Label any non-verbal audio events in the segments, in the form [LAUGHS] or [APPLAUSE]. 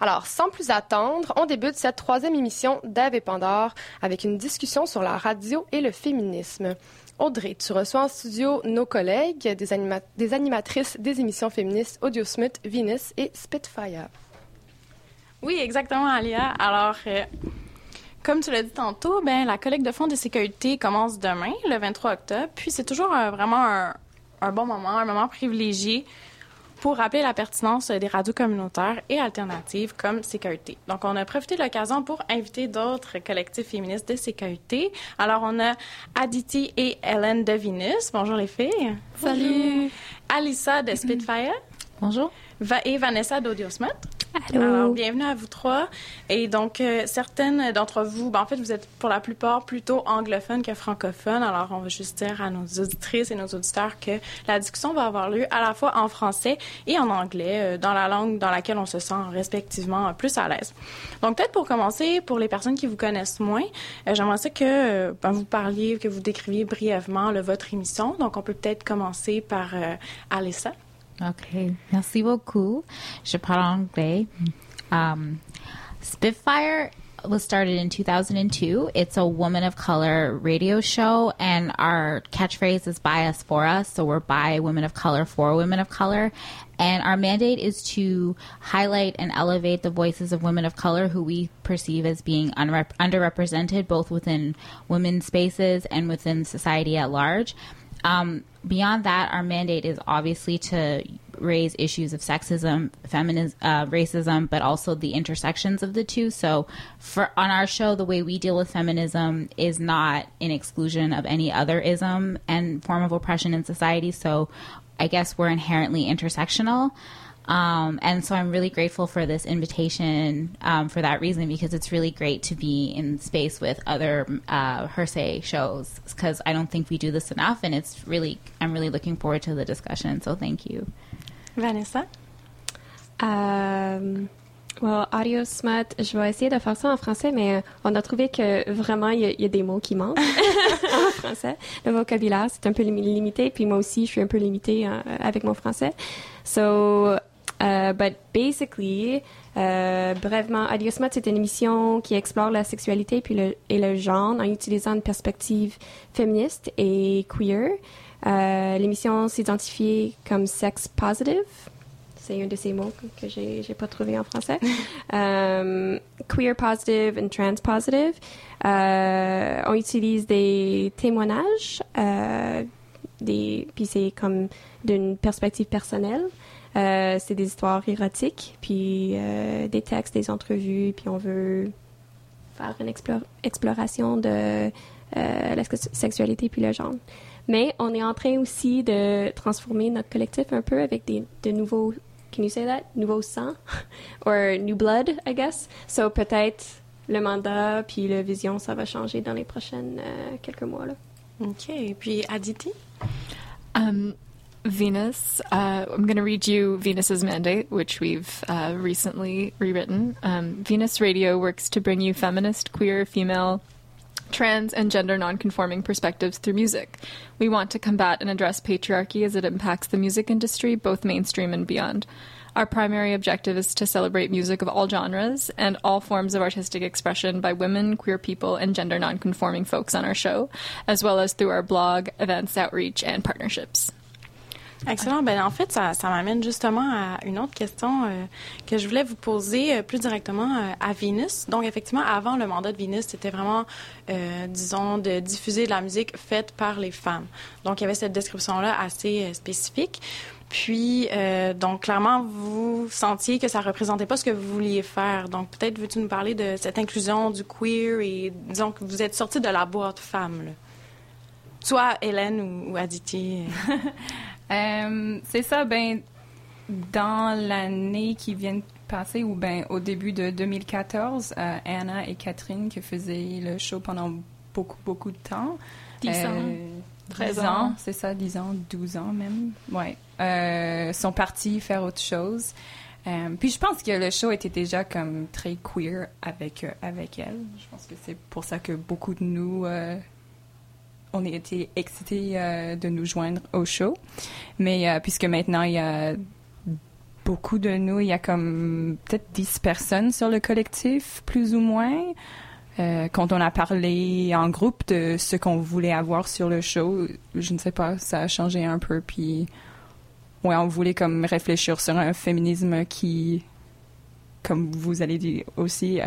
Alors, sans plus attendre, on débute cette troisième émission d'Ave et Pandore avec une discussion sur la radio et le féminisme. Audrey, tu reçois en studio nos collègues, des, animatrices des émissions féministes Audiosmith, Venus et Spitfire. Oui, exactement, Alia. Alors, euh, comme tu l'as dit tantôt, ben, la collecte de fonds de sécurité commence demain, le 23 octobre. Puis c'est toujours euh, vraiment un, bon moment, un moment privilégié pour rappeler la pertinence des radios communautaires et alternatives comme Sécurité. Donc, on a profité de l'occasion pour inviter d'autres collectifs féministes de Sécurité. Alors, on a Aditi et Hélène de Venus. Bonjour les filles. Salut. Alissa de [CLEARS THROAT] Spitfire. Bonjour. et Vanessa d'Audiosmith. Alors, bienvenue à vous trois. Et donc, euh, certaines d'entre vous, ben, en fait, vous êtes pour la plupart plutôt anglophones que francophones. Alors, on va juste dire à nos auditrices et nos auditeurs que la discussion va avoir lieu à la fois en français et en anglais, euh, dans la langue dans laquelle on se sent respectivement plus à l'aise. Donc, peut-être pour commencer, pour les personnes qui vous connaissent moins, euh, j'aimerais que ben, vous parliez, que vous décriviez brièvement votre émission. Donc, on peut peut-être commencer par Alessa. Okay, merci beaucoup. Je parle anglais. Um, Spitfire was started in 2002. It's a woman of color radio show, and our catchphrase is by us for us. So we're by women of color for women of color. And our mandate is to highlight and elevate the voices of women of color who we perceive as being underrepresented, both within women's spaces and within society at large. Um, beyond that, our mandate is obviously to raise issues of sexism, feminism, uh, racism, but also the intersections of the two. So, for on our show, the way we deal with feminism is not in exclusion of any other ism and form of oppression in society. So, I guess we're inherently intersectional. Um, and so I'm really grateful for this invitation um, for that reason because it's really great to be in space with other uh, Hersey shows because I don't think we do this enough, and it's really I'm really looking forward to the discussion. So thank you, Vanessa. Um, well, Audio Smut, je vais essayer de faire ça en français, mais on a trouvé que vraiment, il y, y, a des mots qui manquent [LAUGHS] en français. Le vocabulaire, c'est un peu limité, puis moi aussi, je suis un peu limitée euh, avec mon français. So, Uh, but basically, uh, brèvement, Adiosmat, c'est une émission qui explore la sexualité puis le, et le genre en utilisant une perspective féministe et queer. Uh, l'émission s'identifie comme sex positive. C'est un de ces mots que j'ai, pas trouvé en français. um, [LAUGHS] queer positive and trans positive. Uh, on utilise des témoignages, des, puis c'est comme d'une perspective personnelle. Euh, c'est des histoires érotiques, puis euh, des textes, des entrevues, puis on veut faire une explore, exploration de euh, la sexualité puis le genre. Mais on est en train aussi de transformer notre collectif un peu avec des, de nouveaux, can you say that? Nouveau sang? [LAUGHS] Or new blood, I guess? So peut-être le mandat puis la vision, ça va changer dans les prochaines euh, quelques mois. Là. OK. Puis Aditi? Um, Venus. Uh, I'm going to read you Venus's mandate, which we've uh, recently rewritten. Um, Venus Radio works to bring you feminist, queer, female, trans, and gender nonconforming perspectives through music. We want to combat and address patriarchy as it impacts the music industry, both mainstream and beyond. Our primary objective is to celebrate music of all genres and all forms of artistic expression by women, queer people, and gender nonconforming folks on our show, as well as through our blog, events, outreach, and partnerships. Excellent. Ben, en fait, ça, m'amène justement à une autre question euh, que je voulais vous poser euh, plus directement euh, à Venus. Donc, effectivement, avant le mandat de Venus, c'était vraiment, disons, de diffuser de la musique faite par les femmes. Donc, il y avait cette description-là assez spécifique. Puis, donc, clairement, vous sentiez que ça représentait pas ce que vous vouliez faire. Donc, peut-être veux-tu nous parler de cette inclusion du queer et, disons, que vous êtes sorti de la boîte femme, là? Soit Hélène ou Aditi? [LAUGHS] Euh, c'est ça, ben, dans l'année qui vient de passer, ou ben, au début de 2014, euh, Anna et Catherine, qui faisaient le show pendant beaucoup, beaucoup de temps. 10 ans. 13 ans, ans c'est ça, 10 ans, 12 ans même. Ouais. Euh, sont partis faire autre chose. Euh, puis je pense que le show était déjà comme très queer avec, euh, avec elle. Je pense que c'est pour ça que beaucoup de nous euh, on été excités euh, de nous joindre au show. Mais euh, puisque maintenant il y a beaucoup de nous. Il y a comme peut-être 10 personnes sur le collectif, plus ou moins. Euh, quand on a parlé en groupe de ce qu'on voulait avoir sur le show, je ne sais pas, ça a changé un peu. Puis, ouais, on voulait comme réfléchir sur un féminisme qui, comme vous allez dire aussi,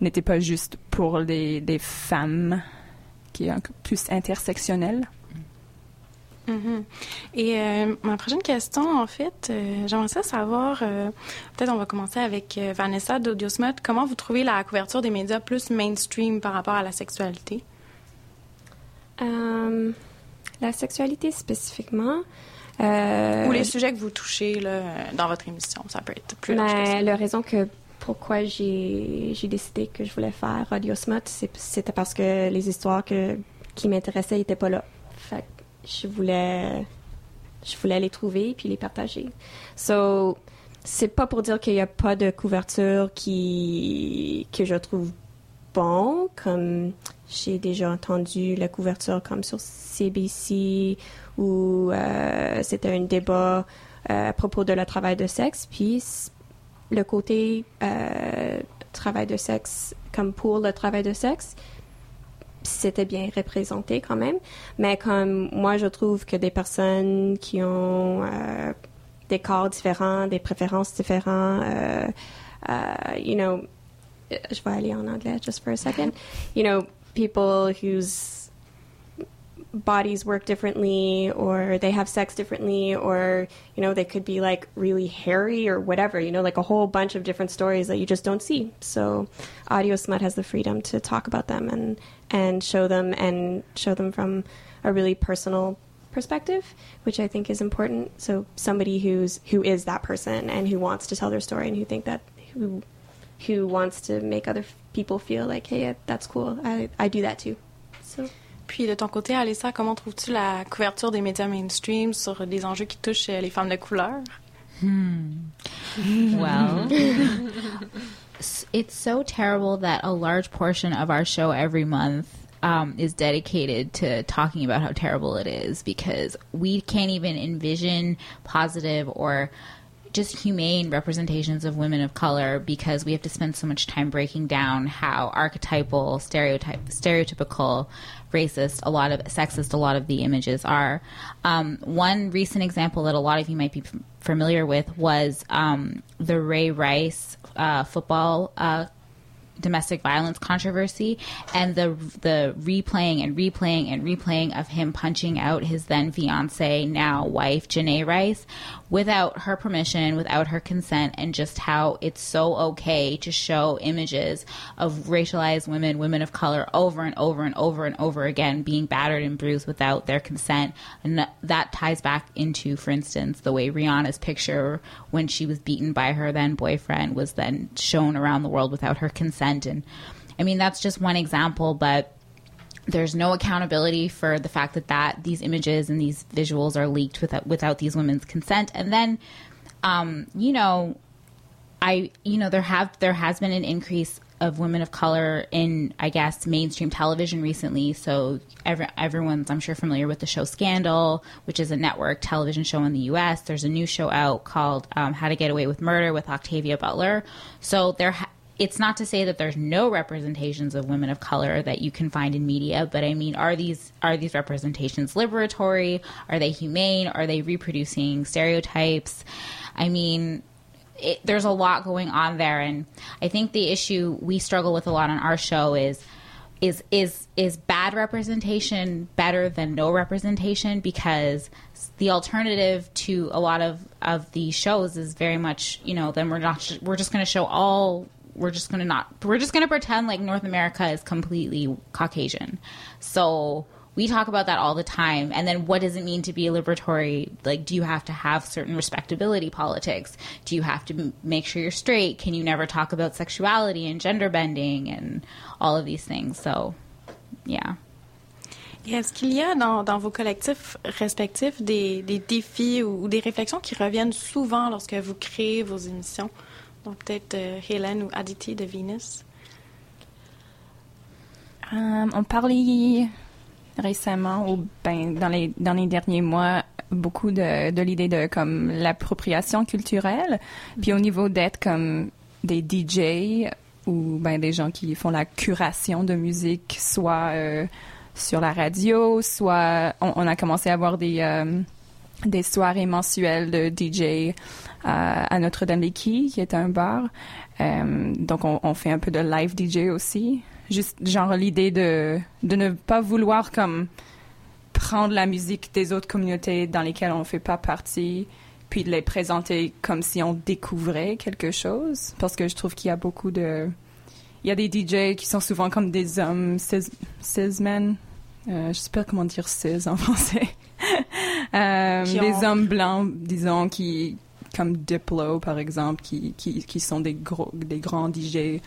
n'était pas juste pour les, les femmes, qui est un peu plus intersectionnel. Mhm. Et euh, ma prochaine question, en fait, euh, j'aimerais ça savoir, euh, peut-être on va commencer avec euh, Vanessa d'Audiosmut, comment vous trouvez la couverture des médias plus mainstream par rapport à la sexualité? La sexualité spécifiquement. euh, Ou les sujets que vous touchez là, dans votre émission, ça peut être plus large que ça. Mais la raison que pourquoi j'ai décidé que je voulais faire Radio c'était parce que les histoires qui m'intéressaient n'étaient pas là. Fait je voulais je voulais les trouver puis les partager. So c'est pas pour dire qu'il n'y a pas de couverture qui que je trouve bon, comme j'ai déjà entendu la couverture comme sur CBC où euh, c'était un débat euh, à propos de le travail de sexe, puis le côté euh, travail de sexe comme pour le travail de sexe, c'était bien représenté quand même. Mais comme moi, je trouve que des personnes qui ont euh, des corps différents, des préférences différentes, euh, euh, you know, je vais aller en anglais just for a second. You know, people whose bodies work differently or they have sex differently or you know they could be like really hairy or whatever you know like a whole bunch of different stories that you just don't see. So audio smut has the freedom to talk about them and and show them and show them from a really personal perspective which i think is important. So somebody who's who is that person and who wants to tell their story and who think that who who wants to make other people feel like hey that's cool. I i do that too. So Puis de ton côté, Alessa, comment trouves-tu la couverture des médias mainstream sur des enjeux qui touchent euh, les femmes de couleur? Well, [LAUGHS] s- it's so terrible that a large portion of our show every month um, is dedicated to talking about how terrible it is because we can't even envision positive or just humane representations of women of color because we have to spend so much time breaking down how archetypal, stereotype, stereotypical, racist, a lot of sexist, a lot of the images are. Um, one recent example that a lot of you might be familiar with was um, the Ray Rice uh, football uh, domestic violence controversy and the the replaying and replaying and replaying of him punching out his then fiance now wife Janae Rice without her permission without her consent and just how it's so okay to show images of racialized women women of color over and over and over and over again being battered and bruised without their consent. And that- that ties back into for instance the way Rihanna's picture when she was beaten by her then boyfriend was then shown around the world without her consent and I mean that's just one example but there's no accountability for the fact that that these images and these visuals are leaked without without these women's consent and then um, you know I you know there have there has been an increase of women of color in I guess mainstream television recently. So every, everyone's I'm sure familiar with the show Scandal, which is a network television show in the U.S. There's a new show out called um, How to Get Away with Murder with Octavia Butler. So there. It's not to say that there's no representations of women of color that you can find in media, but I mean, are these are these representations liberatory? Are they humane? Are they reproducing stereotypes? I mean, it, there's a lot going on there, and I think the issue we struggle with a lot on our show is is is is bad representation better than no representation because the alternative to a lot of of these shows is very much you know then we're not we're just going to show all we're just going to not we're just going to pretend like North America is completely Caucasian. So we talk about that all the time. And then what does it mean to be a liberatory? Like do you have to have certain respectability politics? Do you have to m- make sure you're straight? Can you never talk about sexuality and gender bending and all of these things? So yeah. Est-ce qu'il y a dans, dans vos collectifs respectifs des, des défis ou, ou des réflexions qui reviennent souvent lorsque vous créez vos émissions? Donc peut-être Hélène ou Aditi de Venus. Euh, on parlait récemment, ou ben, dans les, dans les derniers mois, beaucoup de, de l'idée de comme l'appropriation culturelle. Puis au niveau d'être comme des DJ ou ben des gens qui font la curation de musique, soit euh, sur la radio, soit on, on, a commencé à avoir des euh, des soirées mensuelles de DJ à, à Notre-Dame-des-Quais, qui est un bar. Euh, donc on, on, fait un peu de live DJ aussi. Juste genre l'idée de de ne pas vouloir comme prendre la musique des autres communautés dans lesquelles on ne fait pas partie, puis de les présenter comme si on découvrait quelque chose. Parce que je trouve qu'il y a beaucoup de... Il y a des DJ qui sont souvent comme des hommes cis, cis men. Euh, je sais pas comment dire cis en [LAUGHS] français. Euh, des ont... hommes blancs, disons, qui comme Diplo par exemple, qui, qui, qui sont des gros, des grands DJ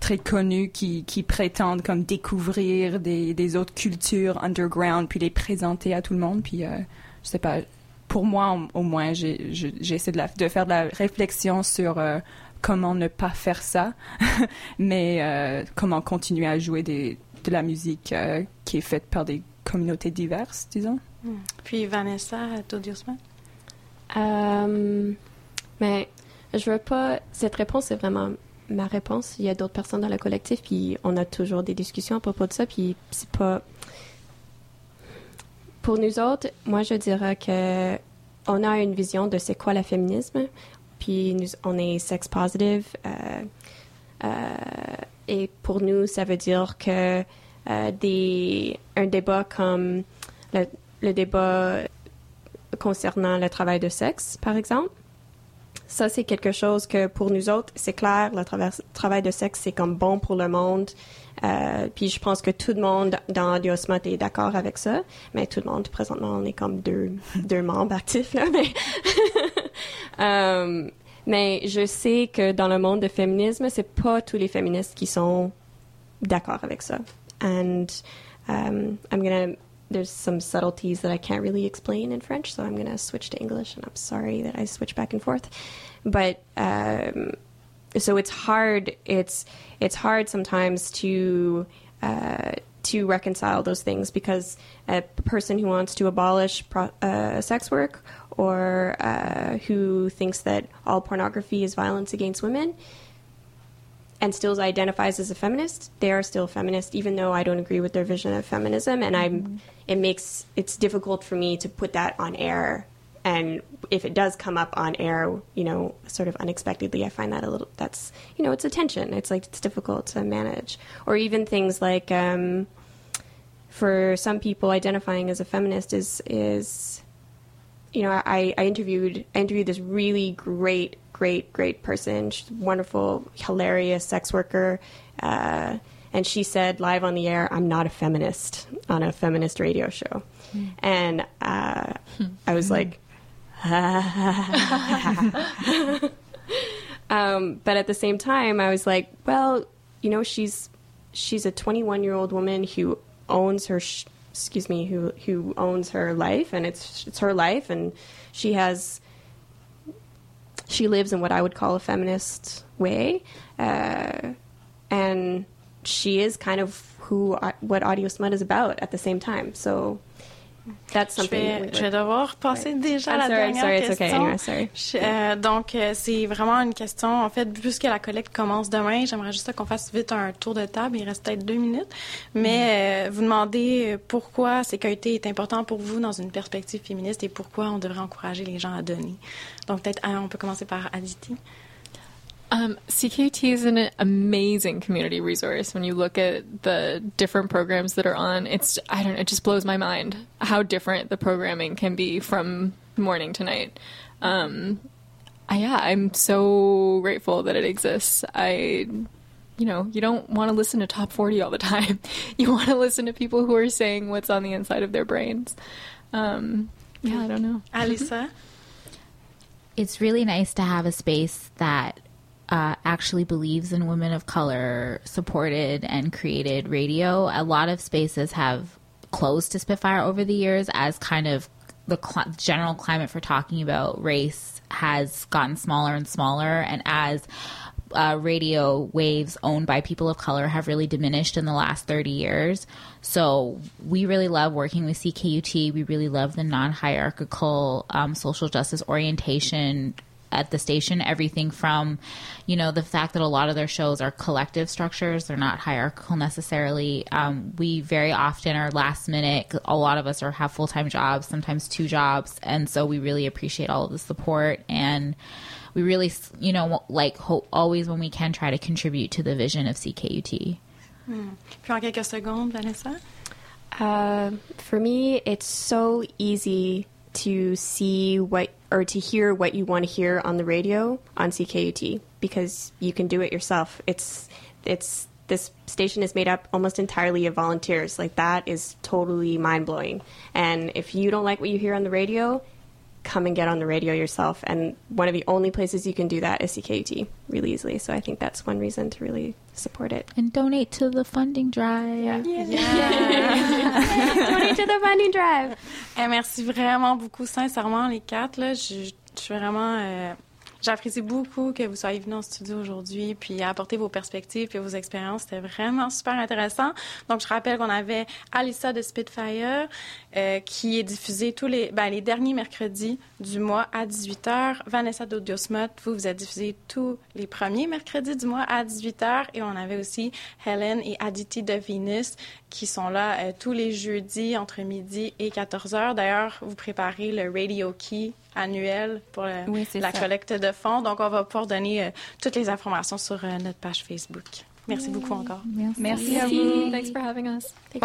très connus qui, qui prétendent comme découvrir des, des autres cultures underground puis les présenter à tout le monde. Puis, euh, je sais pas, pour moi, au, au moins, j'essaie de, la, de faire de la réflexion sur euh, comment ne pas faire ça, [LAUGHS] mais euh, comment continuer à jouer des, de la musique euh, qui est faite par des communautés diverses, disons. Puis Vanessa, Todiosman? Euh, mais je veux pas. Cette réponse est vraiment ma réponse. Il y a d'autres personnes dans le collectif, puis on a toujours des discussions à propos de ça, puis c'est pas. Pour nous autres, moi, je dirais que on a une vision de c'est quoi le féminisme, puis nous, on est sex positive, euh, euh, et pour nous, ça veut dire que euh, des, un débat comme le débat concernant le travail de sexe, par exemple, ça, c'est quelque chose que pour nous autres, c'est clair, le tra travail de sexe, c'est comme bon pour le monde. Euh, puis je pense que tout le monde dans Diosmot est d'accord avec ça. Mais tout le monde, présentement, on est comme deux, [LAUGHS] deux membres actifs, là. Mais, um, [LAUGHS] mais je sais que dans le monde du féminisme, c'est pas tous les féministes qui sont d'accord avec ça. And um, I'm gonna there's some subtleties that I can't really explain in French, so I'm going to switch to English, and I'm sorry that I switch back and forth. But um, so it's hard. It's it's hard sometimes to uh, to reconcile those things because a person who wants to abolish pro- uh, sex work or uh, who thinks that all pornography is violence against women and still identifies as a feminist, they are still feminist, even though I don't agree with their vision of feminism. And I'm, it makes it's difficult for me to put that on air. And if it does come up on air, you know, sort of unexpectedly, I find that a little. That's you know, it's a tension. It's like it's difficult to manage, or even things like, um, for some people, identifying as a feminist is is, you know, I, I interviewed I interviewed this really great great, great person. She's wonderful, hilarious sex worker. Uh, and she said live on the air, I'm not a feminist on a feminist radio show. Mm. And uh, I was like, [LAUGHS] um, but at the same time, I was like, well, you know, she's she's a 21 year old woman who owns her, sh- excuse me, who who owns her life, and it's it's her life, and she has she lives in what I would call a feminist way, uh, and she is kind of who what Audio Smut is about at the same time. So that's something. Je vais, je vais devoir passer right. déjà à la sorry, dernière sorry, question. Okay. Anyway, sorry. Je, euh, donc, euh, c'est vraiment une question, en fait, puisque la collecte commence demain, j'aimerais juste qu'on fasse vite un tour de table. Il reste peut-être deux minutes. Mais euh, vous demandez pourquoi sécurité est important pour vous dans une perspective féministe et pourquoi on devrait encourager les gens à donner. Donc, peut-être, on peut commencer par Aditi. Um, CKT is an amazing community resource. When you look at the different programs that are on, it's I don't know, it just blows my mind how different the programming can be from morning to night. Um, I, yeah, I'm so grateful that it exists. I, you know, you don't want to listen to top 40 all the time. [LAUGHS] You want to listen to people who are saying what's on the inside of their brains. Um, yeah, I don't know. Alisa? [LAUGHS] It's really nice to have a space that uh, actually believes in women of color supported and created radio. A lot of spaces have closed to Spitfire over the years as kind of the cl- general climate for talking about race has gotten smaller and smaller, and as uh, radio waves owned by people of color have really diminished in the last 30 years. So we really love working with CKUT. We really love the non hierarchical um, social justice orientation at the station everything from you know the fact that a lot of their shows are collective structures they're not hierarchical necessarily. Um, we very often are last minute a lot of us are have full-time jobs sometimes two jobs and so we really appreciate all of the support and we really you know like hope always when we can try to contribute to the vision of CKUT puis en quelques secondes Vanessa? Uh, for me it's so easy to see what or to hear what you want to hear on the radio on CKUT because you can do it yourself. It's it's this station is made up almost entirely of volunteers. Like that is totally mind blowing. And if you don't like what you hear on the radio, come and get on the radio yourself. And one of the only places you can do that is CKUT really easily. So I think that's one reason to really support it. And donate to the funding drive. Yeah. yeah. yeah. [LAUGHS] donate to the funding drive. Et merci vraiment beaucoup, sincèrement, les quatre. Là, je, je suis vraiment euh, J'apprécie beaucoup que vous soyez venus en studio aujourd'hui, puis apporter vos perspectives et vos expériences. C'était vraiment super intéressant. Donc, je rappelle qu'on avait Alissa de Spitfire, euh, qui est diffusée tous les, ben, les derniers mercredis du mois à 18h. Vanessa d'Audiosmot, vous, vous êtes diffusée tous les premiers mercredis du mois à 18h. Et on avait aussi Helen et Aditi de Venus, qui sont là euh, tous les jeudis entre midi et 14h. D'ailleurs, vous préparez le Radio Key annuel pour le, oui, la ça. collecte de fonds. Donc, on va pouvoir donner euh, toutes les informations sur euh, notre page Facebook. Merci beaucoup encore. Merci. Merci à vous. Thanks for having us. Wow,